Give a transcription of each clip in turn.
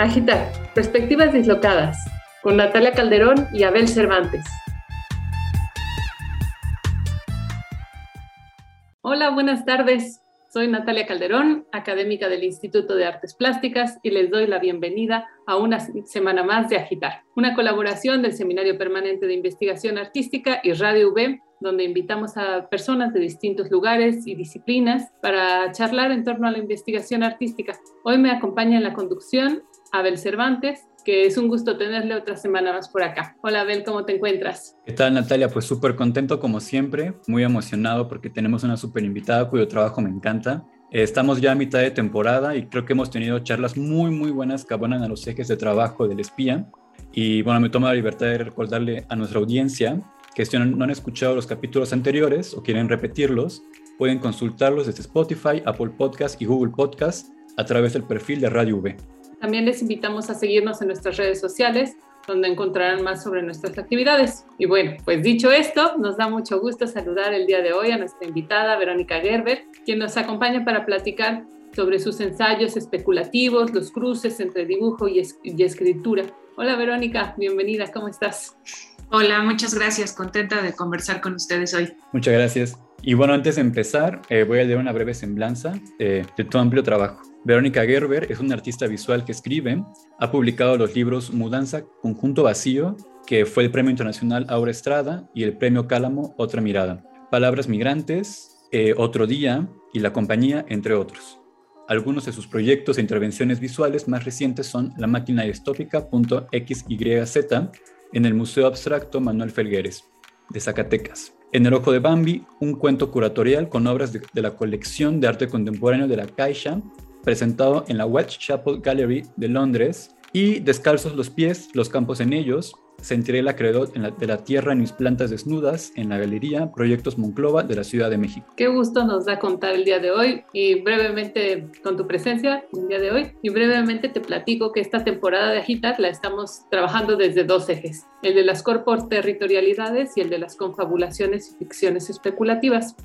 Agitar, perspectivas dislocadas, con Natalia Calderón y Abel Cervantes. Hola, buenas tardes. Soy Natalia Calderón, académica del Instituto de Artes Plásticas, y les doy la bienvenida a una semana más de Agitar, una colaboración del Seminario Permanente de Investigación Artística y Radio V, donde invitamos a personas de distintos lugares y disciplinas para charlar en torno a la investigación artística. Hoy me acompaña en la conducción Abel Cervantes, que es un gusto tenerle otra semana más por acá. Hola Abel, ¿cómo te encuentras? ¿Qué tal Natalia? Pues súper contento como siempre, muy emocionado porque tenemos una súper invitada cuyo trabajo me encanta. Estamos ya a mitad de temporada y creo que hemos tenido charlas muy, muy buenas que abonan a los ejes de trabajo del espía. Y bueno, me tomo la libertad de recordarle a nuestra audiencia que si no han escuchado los capítulos anteriores o quieren repetirlos, pueden consultarlos desde Spotify, Apple Podcast y Google Podcast a través del perfil de Radio V. También les invitamos a seguirnos en nuestras redes sociales, donde encontrarán más sobre nuestras actividades. Y bueno, pues dicho esto, nos da mucho gusto saludar el día de hoy a nuestra invitada Verónica Gerber, quien nos acompaña para platicar sobre sus ensayos especulativos, los cruces entre dibujo y, y escritura. Hola Verónica, bienvenida, ¿cómo estás? Hola, muchas gracias, contenta de conversar con ustedes hoy. Muchas gracias. Y bueno, antes de empezar, eh, voy a leer una breve semblanza eh, de tu amplio trabajo. Verónica Gerber es una artista visual que escribe, ha publicado los libros Mudanza, Conjunto Vacío, que fue el Premio Internacional Aura Estrada, y el Premio Cálamo, Otra Mirada. Palabras Migrantes, eh, Otro Día y La Compañía, entre otros. Algunos de sus proyectos e intervenciones visuales más recientes son La Máquina Distópica.xyz en el Museo Abstracto Manuel Felgueres, de Zacatecas. En El Ojo de Bambi, un cuento curatorial con obras de, de la colección de arte contemporáneo de la Caixa presentado en la Whitechapel Gallery de Londres, y Descalzos los pies, los campos en ellos, sentiré el acreedor de la tierra en mis plantas desnudas en la galería Proyectos Monclova de la Ciudad de México. Qué gusto nos da contar el día de hoy y brevemente con tu presencia el día de hoy y brevemente te platico que esta temporada de Agitas la estamos trabajando desde dos ejes, el de las territorialidades y el de las confabulaciones y ficciones especulativas.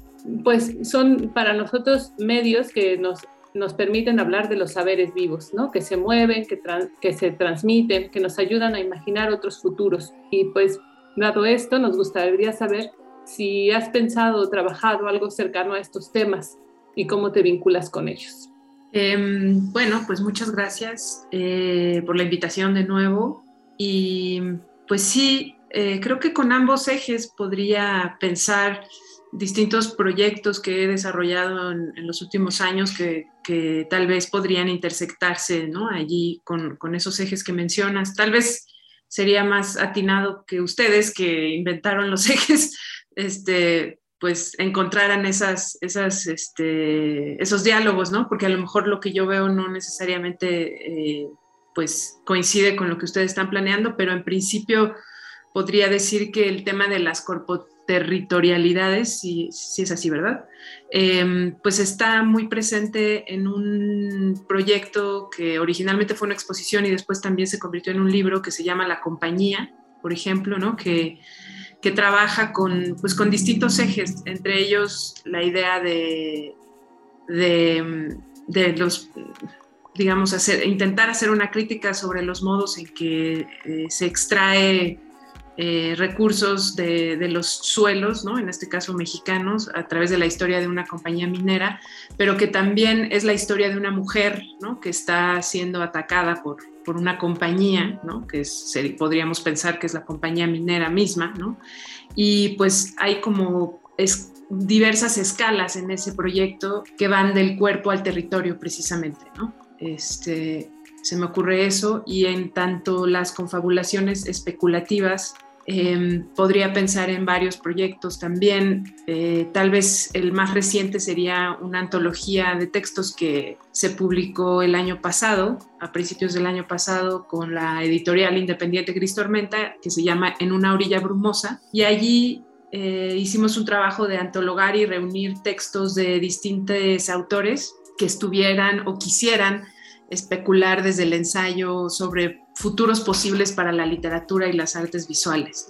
Pues son para nosotros medios que nos nos permiten hablar de los saberes vivos, ¿no? que se mueven, que, que se transmiten, que nos ayudan a imaginar otros futuros. Y pues, dado esto, nos gustaría saber si has pensado o trabajado algo cercano a estos temas y cómo te vinculas con ellos. Em, bueno, pues muchas gracias eh, por la invitación de nuevo. Y pues sí, eh, creo que con ambos ejes podría pensar distintos proyectos que he desarrollado en, los últimos años que, tal vez podrían intersectarse ¿no? allí con, esos ejes que mencionas. Tal vez sería más atinado que ustedes que inventaron los ejes, este, pues encontraran esas, esas, este, esos diálogos, ¿no? Porque a lo mejor lo que yo veo no necesariamente eh, pues coincide con lo que ustedes están planeando, pero en principio podría decir que el tema de las corporaciones territorialidades, si, si es así, ¿verdad? Em, pues está muy presente en un proyecto que originalmente fue una exposición y después también se convirtió en un libro que se llama La Compañía, por ejemplo, ¿no? Que, que trabaja con, pues, con distintos ejes, entre ellos la idea de, de, los digamos, hacer, intentar hacer una crítica sobre los modos en que eh, se extrae eh, recursos de, los suelos, ¿no? en este caso mexicanos, a través de la historia de una compañía minera, pero que también es la historia de una mujer ¿no? que está siendo atacada por, por una compañía, ¿no? que podríamos pensar que es la compañía minera misma, ¿no? y pues hay como es, diversas escalas en ese proyecto que van del cuerpo al territorio precisamente. ¿no? Este, se me ocurre eso y en tanto las confabulaciones especulativas Em, podría pensar en varios proyectos también. Eh, tal vez el más reciente sería una antología de textos que se publicó el año pasado, a principios del año pasado, con la editorial independiente Gris Tormenta, que se llama En una orilla brumosa. Y allí eh, hicimos un trabajo de antologar y reunir textos de distintos autores que estuvieran o quisieran especular desde el ensayo sobre futuros posibles para la literatura y las artes visuales.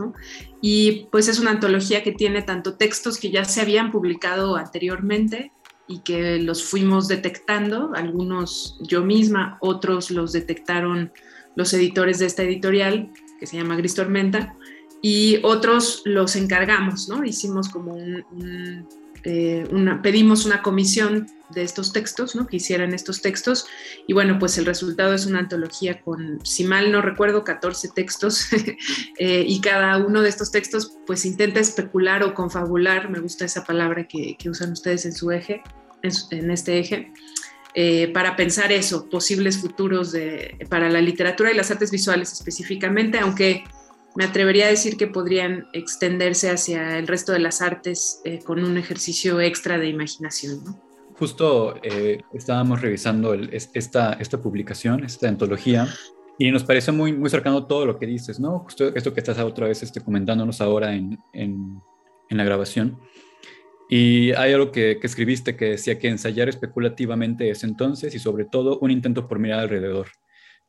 Y pues es una antología que tiene tanto textos que ya se habían publicado anteriormente y que los fuimos detectando, algunos yo misma, otros los detectaron los editores de esta editorial, que se llama Gris Tormenta, y otros los encargamos, ¿no? Hicimos como eh, una, pedimos una comisión de estos textos, ¿no? Que hicieran estos textos, y bueno, pues el resultado es una antología con, si mal no recuerdo, 14 textos, eh, y cada uno de estos textos pues intenta especular o confabular, me gusta esa palabra que, usan ustedes en su eje, en, este eje, eh, para pensar eso, posibles futuros de, para la literatura y las artes visuales específicamente, aunque me atrevería a decir que podrían extenderse hacia el resto de las artes eh, con un ejercicio extra de imaginación. Justo eh, estábamos revisando esta, esta publicación, esta antología, y nos parece muy, muy cercano todo lo que dices, ¿no? Justo esto que estás otra vez este, comentándonos ahora en, en, la grabación. Y hay algo que, que, escribiste que decía que ensayar especulativamente es entonces y sobre todo un intento por mirar alrededor,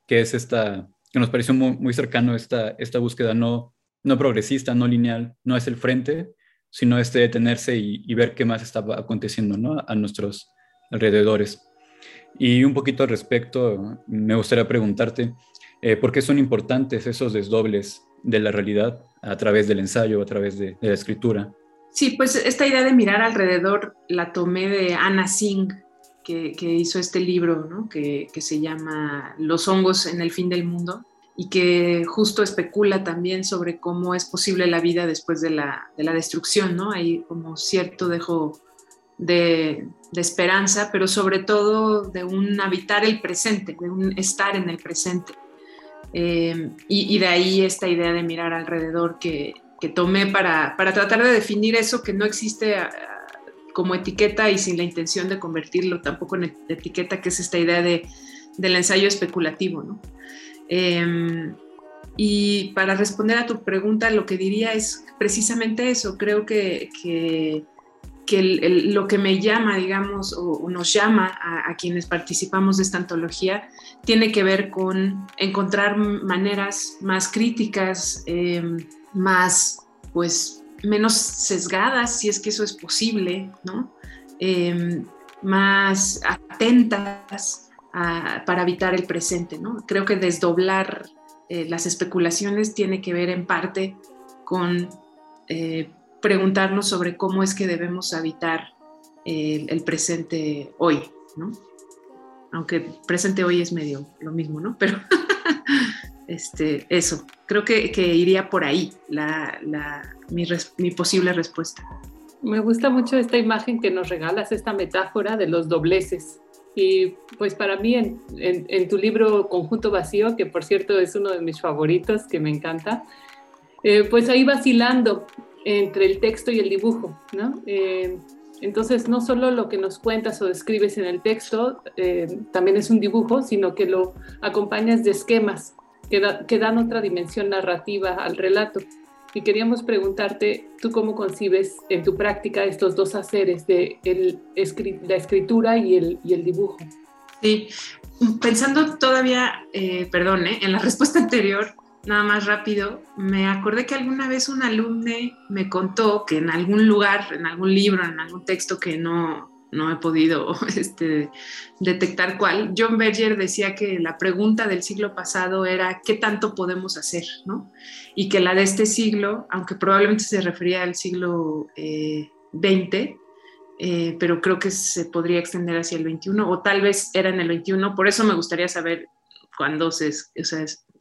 que es esta, que nos pareció muy, muy cercano esta, esta búsqueda no, no progresista, no lineal, no es el frente, sino este detenerse y, ver qué más está aconteciendo ¿no? a nuestros alrededores. Y un poquito al respecto, me gustaría preguntarte, eh, ¿por qué son importantes esos desdobles de la realidad a través del ensayo, a través de, de la escritura? Sí, pues esta idea de mirar alrededor la tomé de Anna Singh, que, hizo este libro, ¿no? que, se llama Los hongos en el fin del mundo y que justo especula también sobre cómo es posible la vida después de la, destrucción, ¿no? Hay como cierto dejo de, esperanza, pero sobre todo de un habitar el presente, de un estar en el presente. Eh, y, de ahí esta idea de mirar alrededor que, que tomé para, para, tratar de definir eso que no existe ah, como etiqueta y sin la intención de convertirlo tampoco en etiqueta, que es esta idea de, del ensayo especulativo. ¿no? Em, y para responder a tu pregunta, lo que diría es precisamente eso. Creo que, que, lo que me llama, digamos, o, nos llama a, quienes participamos de esta antología, tiene que ver con encontrar maneras más críticas, em, más, pues, menos sesgadas, si es que eso es posible, ¿no? Em, más atentas para evitar el presente, ¿no? Creo que desdoblar eh, las especulaciones tiene que ver en parte con eh, preguntarnos sobre cómo es que debemos habitar el presente hoy, ¿no? Aunque presente hoy es medio lo mismo, ¿no? Pero este, eso, creo que, iría por ahí la, mi, posible respuesta. Me gusta mucho esta imagen que nos regalas, esta metáfora de los dobleces. Y pues para mí en, tu libro Conjunto Vacío, que por cierto es uno de mis favoritos, que me encanta, eh, pues ahí vacilando entre el texto y el dibujo, ¿no? Eh, entonces, no solo lo que nos cuentas o describes en el texto eh, también es un dibujo, sino que lo acompañas de esquemas que, dan otra dimensión narrativa al relato. Y queríamos preguntarte, ¿tú cómo concibes en tu práctica estos dos haceres de el, la escritura y el, y el dibujo? Sí, pensando todavía, eh, perdón, ¿eh? en la respuesta anterior, nada más rápido, me acordé que alguna vez un alumne me contó que en algún lugar, en algún libro, en algún texto que no, no he podido este, detectar cuál. John Berger decía que la pregunta del siglo pasado era ¿qué tanto podemos hacer? ¿no? Y que la de este siglo, aunque probablemente se refería al siglo XX, eh, eh, pero creo que se podría extender hacia el XXI, o tal vez era en el XXI, por eso me gustaría saber cuándo se,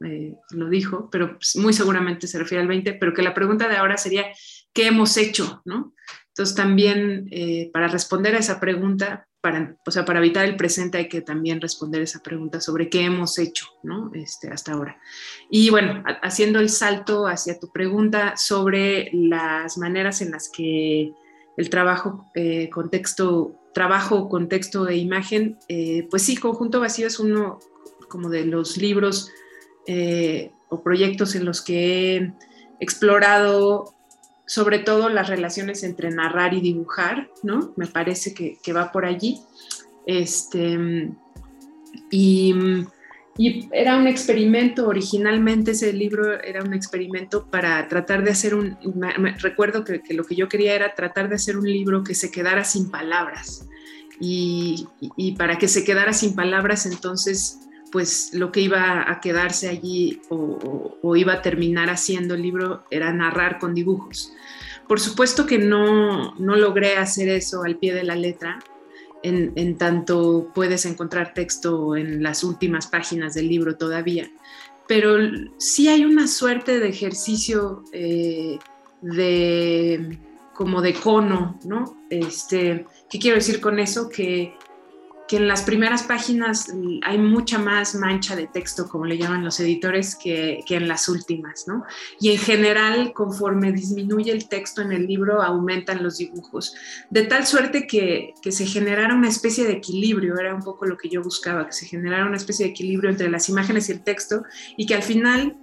eh, lo dijo, pero muy seguramente se refiere al 20, pero que la pregunta de ahora sería, ¿qué hemos hecho? ¿no? Entonces también eh, para responder a esa pregunta, para, o sea, para evitar el presente hay que también responder esa pregunta sobre qué hemos hecho ¿no? este, hasta ahora. Y bueno, haciendo el salto hacia tu pregunta sobre las maneras en las que el trabajo, eh, contexto, trabajo, contexto e imagen, eh, pues sí, Conjunto Vacío es uno como de los libros o proyectos en los que he explorado sobre todo las relaciones entre narrar y dibujar, ¿no? Me parece que, va por allí. Este, y, era un experimento, originalmente ese libro era un experimento para tratar de hacer un, recuerdo que, lo que yo quería era tratar de hacer un libro que se quedara sin palabras, y, para que se quedara sin palabras, entonces pues lo que iba a quedarse allí o, iba a terminar haciendo el libro era narrar con dibujos. Por supuesto que no, no logré hacer eso al pie de la letra, en, tanto puedes encontrar texto en las últimas páginas del libro todavía, pero sí hay una suerte de ejercicio eh, de como de cono, ¿no? Este, ¿Qué quiero decir con eso? Que que en las primeras páginas hay mucha más mancha de texto, como le llaman los editores, que, en las últimas, ¿no? Y en general, conforme disminuye el texto en el libro, aumentan los dibujos, de tal suerte que, que se generara una especie de equilibrio, era un poco lo que yo buscaba, que se generara una especie de equilibrio entre las imágenes y el texto, y que al final,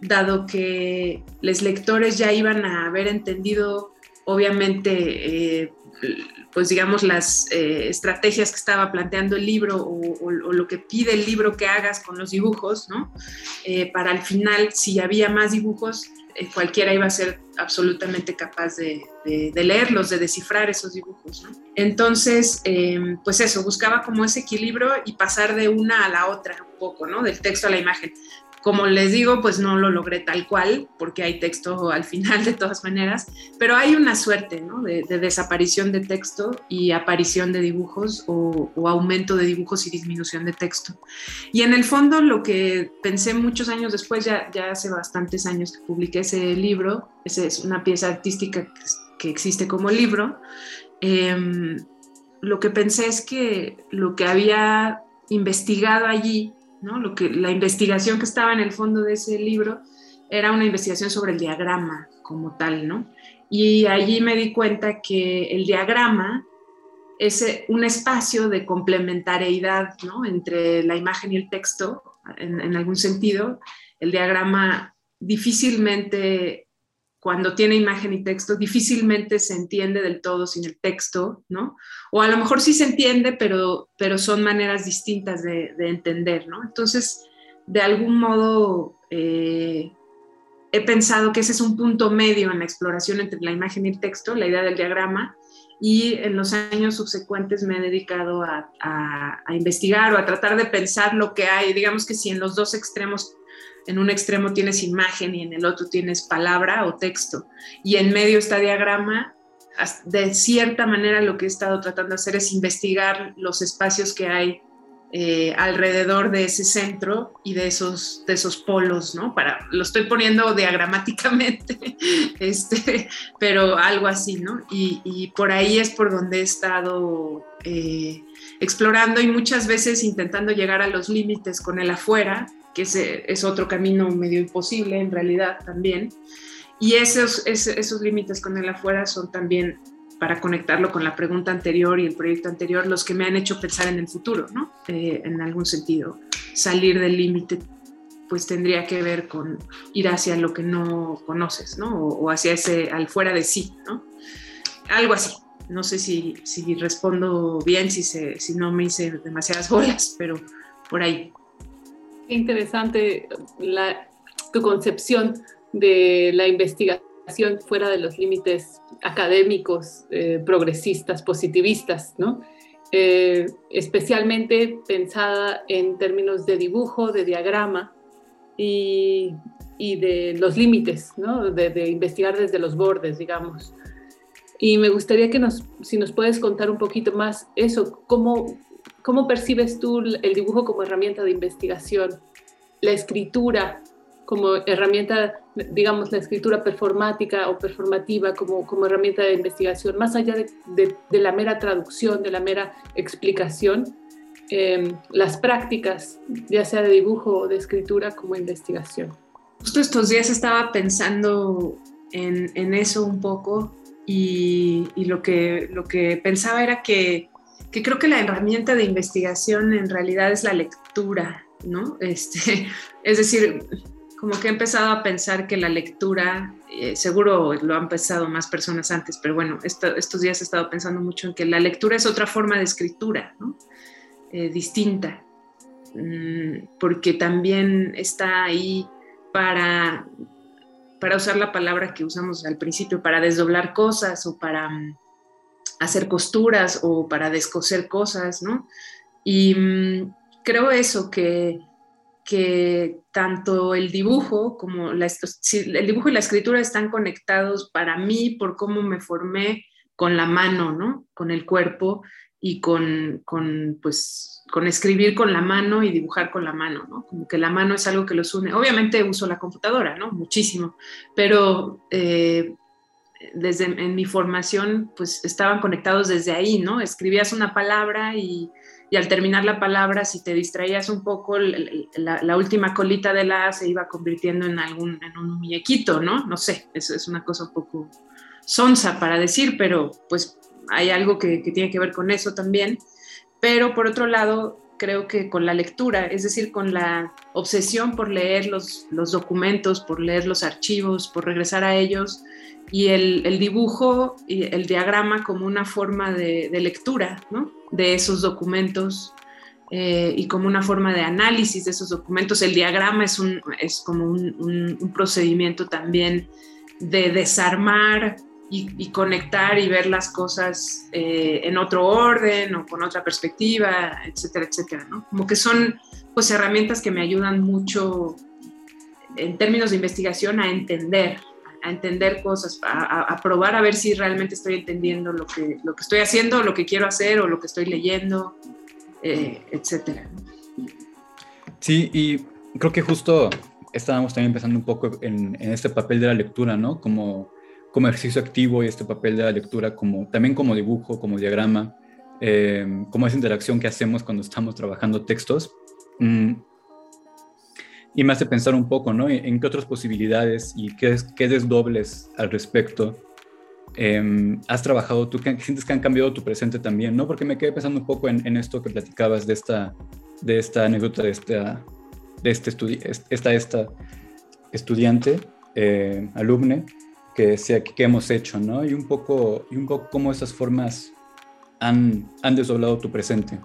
dado que los lectores ya iban a haber entendido, obviamente, eh, pues digamos, las eh, estrategias que estaba planteando el libro o, lo que pide el libro que hagas con los dibujos, ¿no? Eh, para al final, si había más dibujos, eh, cualquiera iba a ser absolutamente capaz de, leerlos, de descifrar esos dibujos, ¿no? Entonces, em, pues eso, buscaba como ese equilibrio y pasar de una a la otra un poco, ¿no? Del texto a la imagen. Como les digo, pues no lo logré tal cual, porque hay texto al final de todas maneras, pero hay una suerte ¿no? de, desaparición de texto y aparición de dibujos o, aumento de dibujos y disminución de texto. Y en el fondo lo que pensé muchos años después, ya, hace bastantes años que publiqué ese libro, esa es una pieza artística que, existe como libro, em, lo que pensé es que lo que había investigado allí lo que, la investigación que estaba en el fondo de ese libro era una investigación sobre el diagrama como tal, ¿no? Y allí me di cuenta que el diagrama es eh, un espacio de complementariedad ¿no? entre la imagen y el texto, en algún sentido. El diagrama difícilmente cuando tiene imagen y texto, difícilmente se entiende del todo sin el texto, ¿no? O a lo mejor sí se entiende, pero, pero son maneras distintas de, entender, ¿no? Entonces, de algún modo, eh, he pensado que ese es un punto medio en la exploración entre la imagen y el texto, la idea del diagrama, y en los años subsecuentes me he dedicado a, a investigar o a tratar de pensar lo que hay. Digamos que si en los dos extremos en un extremo tienes imagen y en el otro tienes palabra o texto. Y en medio está diagrama. De cierta manera lo que he estado tratando de hacer es investigar los espacios que hay eh, alrededor de ese centro y de esos, de esos polos, ¿no? Para, lo estoy poniendo diagramáticamente, este, pero algo así, ¿no? Y, por ahí es por donde he estado eh, explorando y muchas veces intentando llegar a los límites con el afuera que es, otro camino medio imposible en realidad también. Y esos, esos, límites con el afuera son también, para conectarlo con la pregunta anterior y el proyecto anterior, los que me han hecho pensar en el futuro, ¿no? Eh, en algún sentido. Salir del límite pues tendría que ver con ir hacia lo que no conoces, ¿no? O, hacia ese, al fuera de sí, ¿no? Algo así. No sé si, si respondo bien, si, se, si no me hice demasiadas bolas, pero por ahí. Qué interesante tu concepción de la investigación fuera de los límites académicos, eh, progresistas, positivistas, ¿no? Eh, especialmente pensada en términos de dibujo, de diagrama y, de los límites, ¿no? de, investigar desde los bordes, digamos. Y me gustaría que nos, si nos puedes contar un poquito más eso, cómo, ¿Cómo percibes tú el dibujo como herramienta de investigación? La escritura como herramienta, digamos, la escritura performática o performativa como, como herramienta de investigación, más allá de, la mera traducción, de la mera explicación, em, las prácticas, ya sea de dibujo o de escritura, como investigación. Justo estos días estaba pensando en, eso un poco y, y, lo, que, lo que pensaba era que que creo que la herramienta de investigación en realidad es la lectura, ¿no? Este, es decir, como que he empezado a pensar que la lectura, eh, seguro lo han pensado más personas antes, pero bueno, estos días he estado pensando mucho en que la lectura es otra forma de escritura, ¿no? Eh, distinta, mm, porque también está ahí para, para usar la palabra que usamos al principio, para desdoblar cosas o para mm, hacer costuras o para descoser cosas, ¿no? Y mm, creo eso, que, que tanto el dibujo como la, el dibujo y la escritura están conectados para mí por cómo me formé con la mano, ¿no? Con el cuerpo y con, con, pues, con escribir con la mano y dibujar con la mano, ¿no? Como que la mano es algo que los une. Obviamente uso la computadora, ¿no? Muchísimo, pero eh, desde en mi formación, pues estaban conectados desde ahí, ¿no? Escribías una palabra y, al terminar la palabra, si te distraías un poco, la, la, última colita de la A se iba convirtiendo en, algún, en un muñequito, ¿no? No sé, eso es una cosa un poco sonsa para decir, pero pues hay algo que, que tiene que ver con eso también. Pero por otro lado, creo que con la lectura, es decir, con la obsesión por leer los, los documentos, por leer los archivos, por regresar a ellos, y el, dibujo y el diagrama como una forma de, lectura ¿no? de esos documentos eh, y como una forma de análisis de esos documentos. El diagrama es, un, es como un, procedimiento también de desarmar y, conectar y ver las cosas eh, en otro orden o con otra perspectiva, etcétera, etcétera. ¿no? Como que son pues herramientas que me ayudan mucho en términos de investigación a entender a entender cosas, a, probar a ver si realmente estoy entendiendo lo que, lo que estoy haciendo, lo que quiero hacer o lo que estoy leyendo, eh, etcétera. Sí, y creo que justo estábamos también pensando un poco en, este papel de la lectura, ¿no? Como, como ejercicio activo y este papel de la lectura como, también como dibujo, como diagrama, eh, como esa interacción que hacemos cuando estamos trabajando textos. Mm, y me hace pensar un poco, ¿no? En, qué otras posibilidades y qué, qué desdobles al respecto em, has trabajado tú, que sientes que han cambiado tu presente también, ¿no? Porque me quedé pensando un poco en, esto que platicabas de esta, de esta anécdota de esta, de este esta, esta estudiante, eh, alumne, que decía que hemos hecho, ¿no? Y un poco, y un poco cómo esas formas han, han desdoblado tu presente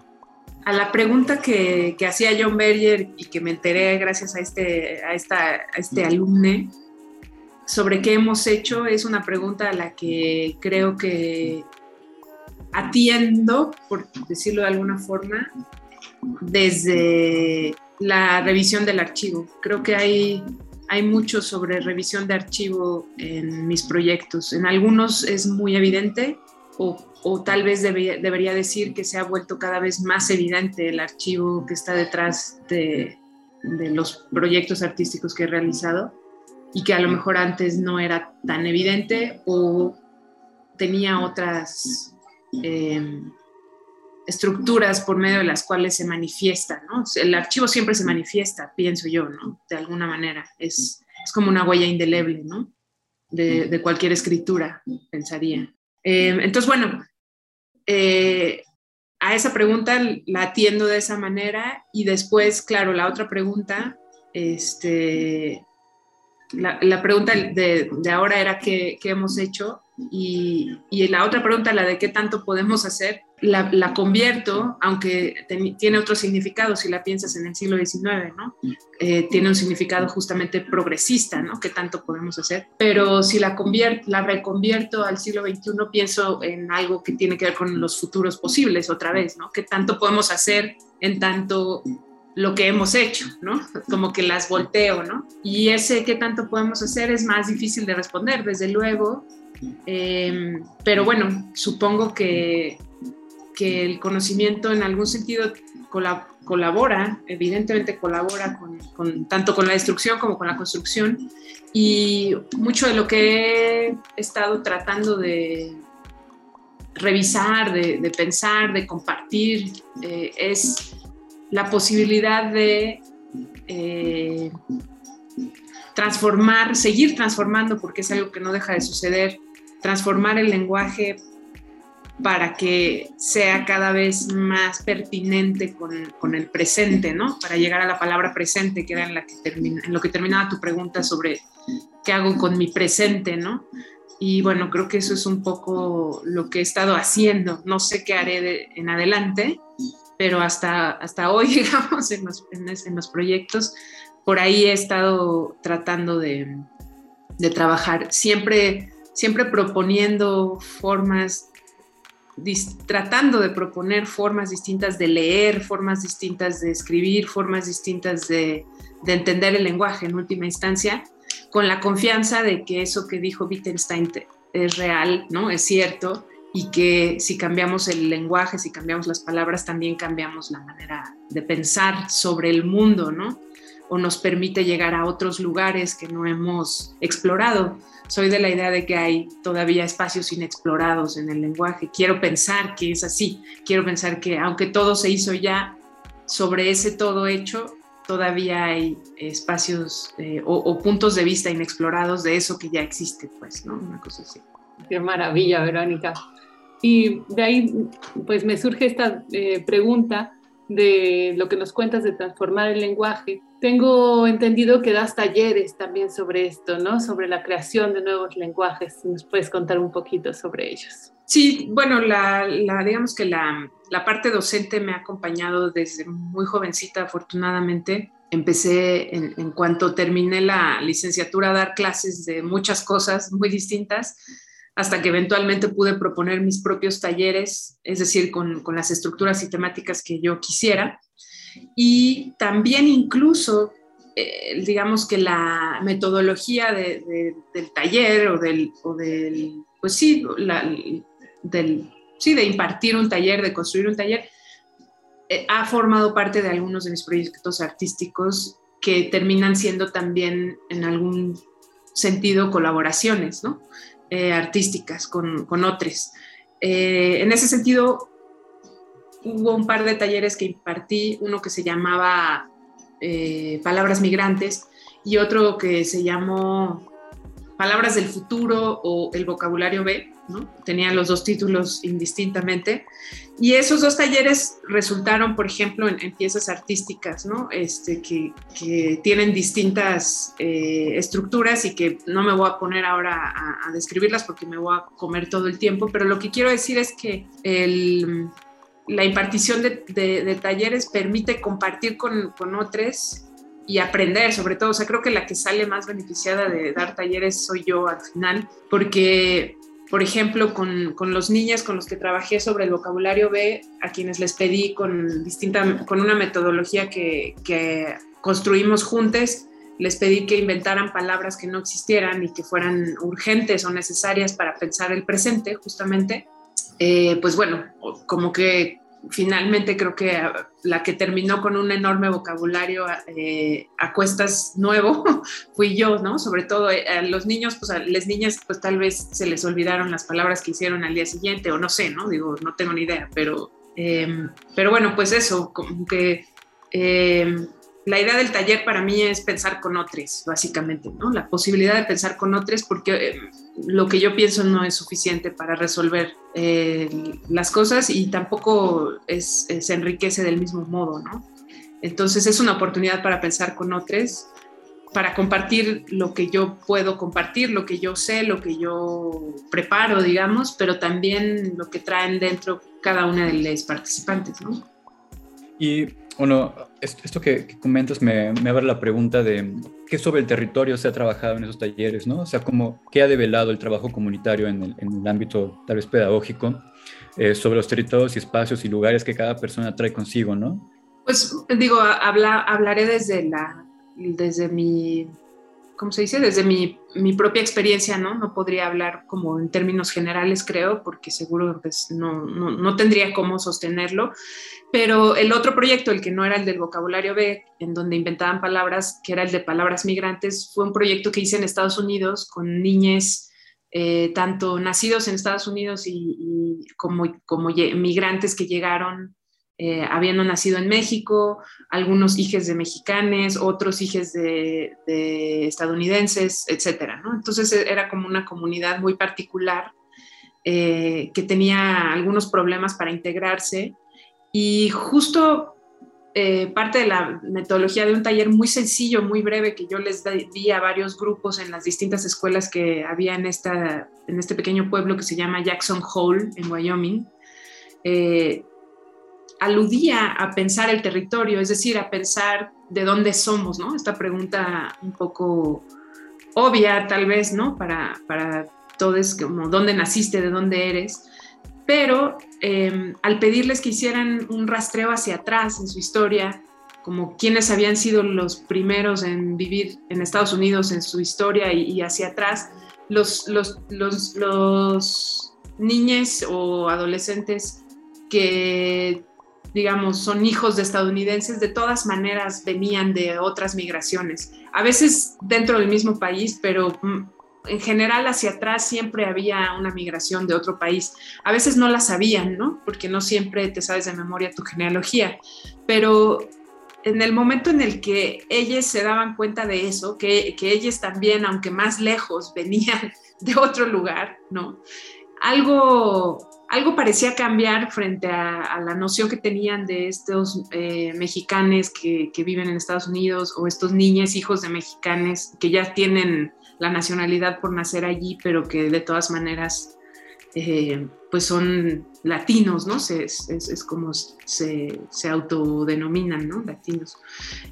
a la pregunta que, hacía John Berger y que me enteré gracias a este, a esta, este alumne sobre qué hemos hecho, es una pregunta a la que creo que atiendo, por decirlo de alguna forma, desde la revisión del archivo. Creo que hay, hay mucho sobre revisión de archivo en mis proyectos. En algunos es muy evidente, o, tal vez debería decir que se ha vuelto cada vez más evidente el archivo que está detrás de, los proyectos artísticos que he realizado y que a lo mejor antes no era tan evidente o tenía otras em, estructuras por medio de las cuales se manifiesta, ¿no? El archivo siempre se manifiesta, pienso yo, ¿no? De alguna manera, es, como una huella indeleble, ¿no? de cualquier escritura, pensaría. Em, entonces, bueno, eh, a esa pregunta la atiendo de esa manera y después, claro, la otra pregunta, este, la, pregunta de, ahora era qué, hemos hecho y, y, la otra pregunta, la de qué tanto podemos hacer, la, convierto, aunque tiene otro significado si la piensas en el siglo XIX, ¿no? Eh, tiene un significado justamente progresista, ¿no? ¿Qué tanto podemos hacer? Pero si la, convierto, la reconvierto al siglo XXI, pienso en algo que tiene que ver con los futuros posibles otra vez, ¿no? ¿Qué tanto podemos hacer en tanto lo que hemos hecho, ¿no? Como que las volteo, ¿no? Y ese qué tanto podemos hacer es más difícil de responder, desde luego. Eh, pero bueno, supongo que que el conocimiento en algún sentido colabora, evidentemente colabora con, tanto con la destrucción como con la construcción. Y mucho de lo que he estado tratando de revisar, de, pensar, de compartir, eh, es la posibilidad de eh, transformar, seguir transformando, porque es algo que no deja de suceder, transformar el lenguaje para que sea cada vez más pertinente con, el presente, ¿no? Para llegar a la palabra presente, que era en, la que en lo que terminaba tu pregunta sobre qué hago con mi presente, ¿no? Y bueno, creo que eso es un poco lo que he estado haciendo. No sé qué haré en adelante, pero hasta, hasta hoy, digamos, en los, en, los proyectos, por ahí he estado tratando de, de trabajar, siempre, siempre proponiendo formas tratando de proponer formas distintas de leer, formas distintas de escribir, formas distintas de, de entender el lenguaje en última instancia, con la confianza de que eso que dijo Wittgenstein es real, ¿no? Es cierto, y que si cambiamos el lenguaje, si cambiamos las palabras, también cambiamos la manera de pensar sobre el mundo, ¿no? O nos permite llegar a otros lugares que no hemos explorado. Soy de la idea de que hay todavía espacios inexplorados en el lenguaje. Quiero pensar que es así. Quiero pensar que aunque todo se hizo ya, sobre ese todo hecho, todavía hay espacios eh, o, o, puntos de vista inexplorados de eso que ya existe, pues, ¿no? Una cosa así. Qué maravilla, Verónica. Y de ahí, pues me surge esta eh, pregunta de lo que nos cuentas de transformar el lenguaje. Tengo entendido que das talleres también sobre esto, ¿no? Sobre la creación de nuevos lenguajes. ¿Nos puedes contar un poquito sobre ellos? Sí, bueno, la, digamos que la, la, parte docente me ha acompañado desde muy jovencita, afortunadamente. Empecé en, en cuanto terminé la licenciatura a dar clases de muchas cosas muy distintas hasta que eventualmente pude proponer mis propios talleres, es decir, con, las estructuras y temáticas que yo quisiera. Y también incluso, eh, digamos que la metodología del taller o del, pues sí, del, sí, de impartir un taller, de construir un taller, eh, ha formado parte de algunos de mis proyectos artísticos que terminan siendo también en algún sentido colaboraciones, ¿no? Eh, artísticas con, con otros. Eh, en ese sentido, hubo un par de talleres que impartí, uno que se llamaba eh, Palabras Migrantes y otro que se llamó Palabras del Futuro o El Vocabulario B, ¿no? Tenían los dos títulos indistintamente. Y esos dos talleres resultaron, por ejemplo, en, piezas artísticas, ¿no? Este, que, tienen distintas eh, estructuras y que no me voy a poner ahora a, describirlas porque me voy a comer todo el tiempo, pero lo que quiero decir es que la impartición de, talleres permite compartir con, otros y aprender, sobre todo. O sea, creo que la que sale más beneficiada de dar talleres soy yo al final, porque, por ejemplo, con, con los niños con los que trabajé sobre el vocabulario B, a quienes les pedí con, distinta, con una metodología que, que construimos juntos, les pedí que inventaran palabras que no existieran y que fueran urgentes o necesarias para pensar el presente, justamente. Eh, pues bueno, como que finalmente creo que la que terminó con un enorme vocabulario eh, a cuestas nuevo fui yo, ¿no? Sobre todo eh, a los niños, pues a las niñas, pues tal vez se les olvidaron las palabras que hicieron al día siguiente, o no sé, ¿no? Digo, no tengo ni idea, pero, em, pero bueno, pues eso, como que em, la idea del taller para mí es pensar con otros, básicamente, ¿no? La posibilidad de pensar con otros porque eh, lo que yo pienso no es suficiente para resolver eh, las cosas y tampoco es, se enriquece del mismo modo, ¿no? Entonces es una oportunidad para pensar con otros, para compartir lo que yo puedo compartir, lo que yo sé, lo que yo preparo, digamos, pero también lo que traen dentro cada una de los participantes, ¿no? Y bueno, esto que, comentas me, me, abre la pregunta de qué sobre el territorio se ha trabajado en esos talleres, ¿no? O sea, cómo, qué ha develado el trabajo comunitario en el, en el ámbito tal vez pedagógico eh, sobre los territorios y espacios y lugares que cada persona trae consigo, ¿no? Pues digo, habla, hablaré desde, la, desde mi ¿cómo se dice? Desde mi, propia experiencia, ¿no? No podría hablar como en términos generales, creo, porque seguro pues, no, tendría cómo sostenerlo. Pero el otro proyecto, el que no era el del vocabulario B, en donde inventaban palabras, que era el de palabras migrantes, fue un proyecto que hice en Estados Unidos con niñas, eh, tanto nacidos en Estados Unidos y, y como, como migrantes que llegaron eh, habiendo nacido en México, algunos hijos de mexicanos, otros hijos de, estadounidenses, etcétera. Entonces e, era como una comunidad muy particular eh, que tenía algunos problemas para integrarse y justo eh, parte de la metodología de un taller muy sencillo, muy breve, que yo les di a varios grupos en las distintas escuelas que había en, esta, en este pequeño pueblo que se llama Jackson Hole, en Wyoming aludía a pensar el territorio, es decir, a pensar de dónde somos, ¿no? Esta pregunta un poco obvia, tal vez, ¿no? Para, para todos, como dónde naciste, de dónde eres. pero em, al pedirles que hicieran un rastreo hacia atrás en su historia, como quienes habían sido los primeros en vivir en Estados Unidos en su historia y, hacia atrás, los, los, los, los niños o adolescentes que digamos, son hijos de estadounidenses, de todas maneras venían de otras migraciones. A veces dentro del mismo país, pero mm, en general hacia atrás siempre había una migración de otro país. A veces no la sabían, ¿no? Porque no siempre te sabes de memoria tu genealogía. Pero en el momento en el que ellos se daban cuenta de eso, que, que ellos también, aunque más lejos, venían de otro lugar, ¿no? Algo algo parecía cambiar frente a, la noción que tenían de estos eh, mexicanos que, viven en Estados Unidos o estos niños hijos de mexicanos que ya tienen la nacionalidad por nacer allí, pero que de todas maneras eh, pues son latinos, ¿no? es, como se, se, autodenominan, ¿no? Latinos.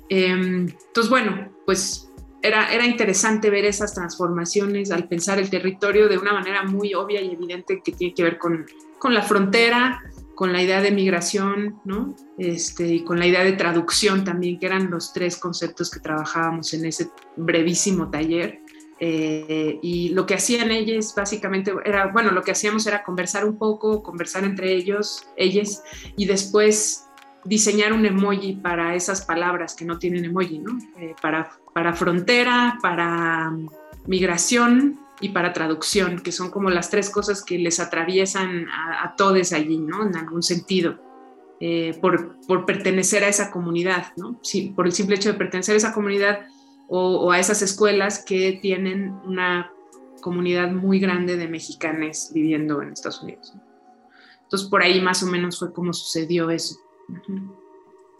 Em, entonces, bueno, pues era, interesante ver esas transformaciones al pensar el territorio de una manera muy obvia y evidente que tiene que ver con, la frontera, con la idea de migración, ¿no? Este, y con la idea de traducción también, que eran los tres conceptos que trabajábamos en ese brevísimo taller. Eh, y lo que hacían ellos básicamente era, bueno, lo que hacíamos era conversar un poco, conversar entre ellos, ellos, y después diseñar un emoji para esas palabras que no tienen emoji, ¿no? Eh, para, para frontera, para migración y para traducción, que son como las tres cosas que les atraviesan a, todos allí, ¿no? En algún sentido, eh, por, por, pertenecer a esa comunidad, ¿no? Sí, por el simple hecho de pertenecer a esa comunidad o, a esas escuelas que tienen una comunidad muy grande de mexicanos viviendo en Estados Unidos. Entonces, por ahí más o menos fue como sucedió eso.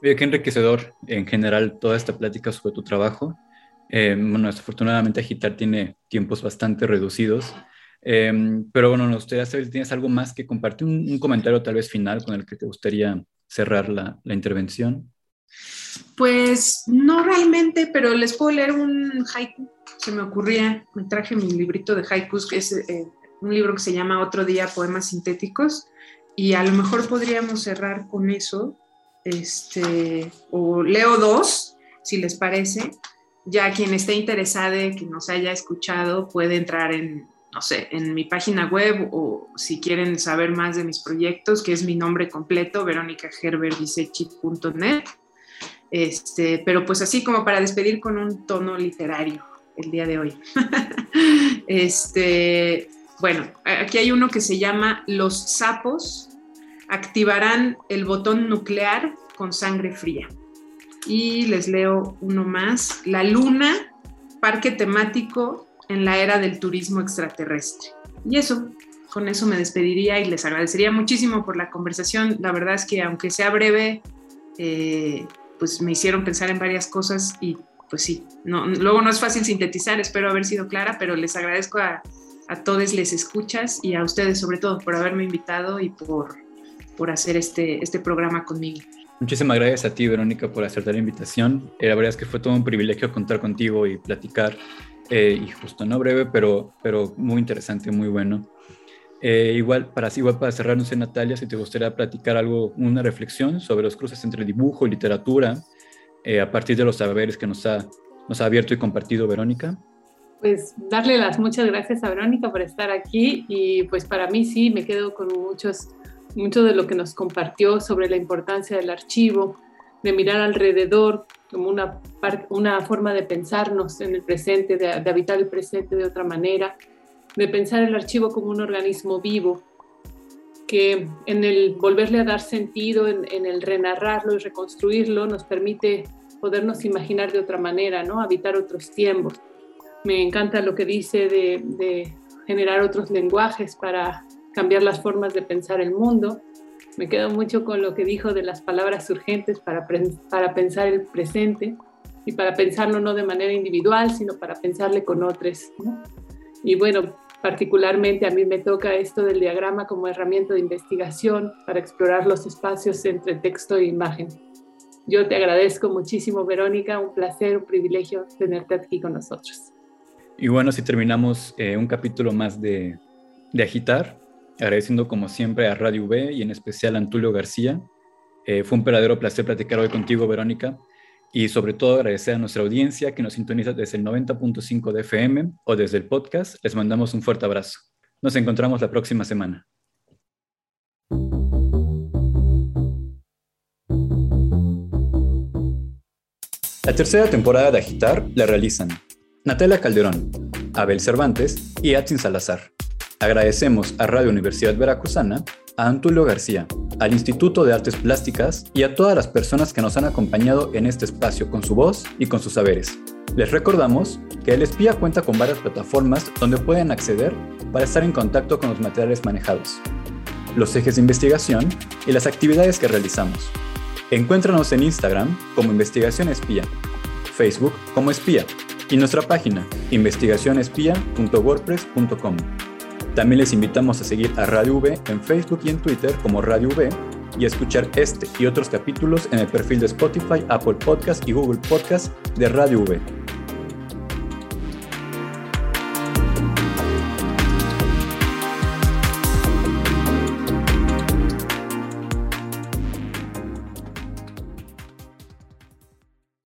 Qué enriquecedor en general toda esta plática sobre tu trabajo. Eh, bueno, desafortunadamente Agitar tiene tiempos bastante reducidos, eh, pero bueno, nos gustaría saber si tienes algo más que compartir, un, comentario tal vez final con el que te gustaría cerrar la, la, intervención. Pues no realmente, pero les puedo leer un haiku, se me ocurría, me traje mi librito de haikus, que es eh, un libro que se llama Otro Día, Poemas Sintéticos, y a lo mejor podríamos cerrar con eso, este, o leo dos, si les parece. Ya quien esté interesado, que nos haya escuchado, puede entrar en, no sé, en mi página web o si quieren saber más de mis proyectos, que es mi nombre completo, veronicagerberdisechi.net. Este, pero pues así como para despedir con un tono literario el día de hoy. este, bueno, aquí hay uno que se llama Los sapos activarán el botón nuclear con sangre fría. Y les leo uno más. La luna, parque temático en la era del turismo extraterrestre. Y eso, con eso me despediría y les agradecería muchísimo por la conversación. La verdad es que aunque sea breve, eh, pues me hicieron pensar en varias cosas y pues sí, luego no es fácil sintetizar, espero haber sido clara, pero les agradezco a, a todos les escuchas y a ustedes sobre todo por haberme invitado y por, por hacer este, este programa conmigo. Muchísimas gracias a ti, Verónica, por aceptar la invitación. Eh, la verdad es que fue todo un privilegio contar contigo y platicar, eh, y justo, no breve, pero, pero muy interesante, muy bueno. Eh, igual, para, igual para cerrar, no Natalia, si te gustaría platicar algo, una reflexión sobre los cruces entre dibujo y literatura, a partir de los saberes que nos ha, nos ha abierto y compartido Verónica pues darle las muchas gracias a Verónica por estar aquí y pues para mí sí, me quedo con muchos, mucho de lo que nos compartió sobre la importancia del archivo, de mirar alrededor como una, una forma de pensarnos en el presente, de, habitar el presente de otra manera, de pensar el archivo como un organismo vivo, que en el volverle a dar sentido, en, el renarrarlo y reconstruirlo, nos permite podernos imaginar de otra manera, ¿no? Habitar otros tiempos me encanta lo que dice de, generar otros lenguajes para cambiar las formas de pensar el mundo. Me quedo mucho con lo que dijo de las palabras urgentes para, para pensar el presente y para pensarlo no de manera individual, sino para pensarle con otros. Y bueno, particularmente a mí me toca esto del diagrama como herramienta de investigación para explorar los espacios entre texto e imagen. Yo te agradezco muchísimo, Verónica, un placer, un privilegio tenerte aquí con nosotros. Y bueno, si terminamos eh, un capítulo más de, de Agitar, agradeciendo como siempre a Radio V y en especial a Antulio García. Eh, fue un verdadero placer platicar hoy contigo, Verónica, y sobre todo agradecer a nuestra audiencia que nos sintoniza desde el 90.5 de FM o desde el podcast. Les mandamos un fuerte abrazo. Nos encontramos la próxima semana. La tercera temporada de Agitar la realizan Natalia Calderón, Abel Cervantes y Atzin Salazar. Agradecemos a Radio Universidad Veracruzana, a Antulio García, al Instituto de Artes Plásticas y a todas las personas que nos han acompañado en este espacio con su voz y con sus saberes. Les recordamos que El Espía cuenta con varias plataformas donde pueden acceder para estar en contacto con los materiales manejados, los ejes de investigación y las actividades que realizamos. Encuéntranos en Instagram como Investigación Espía, Facebook como Espía y nuestra página investigacionespía.wordpress.com. También les invitamos a seguir a Radio V en Facebook y en Twitter como Radio V y a escuchar este y otros capítulos en el perfil de Spotify, Apple Podcast y Google Podcast de Radio V.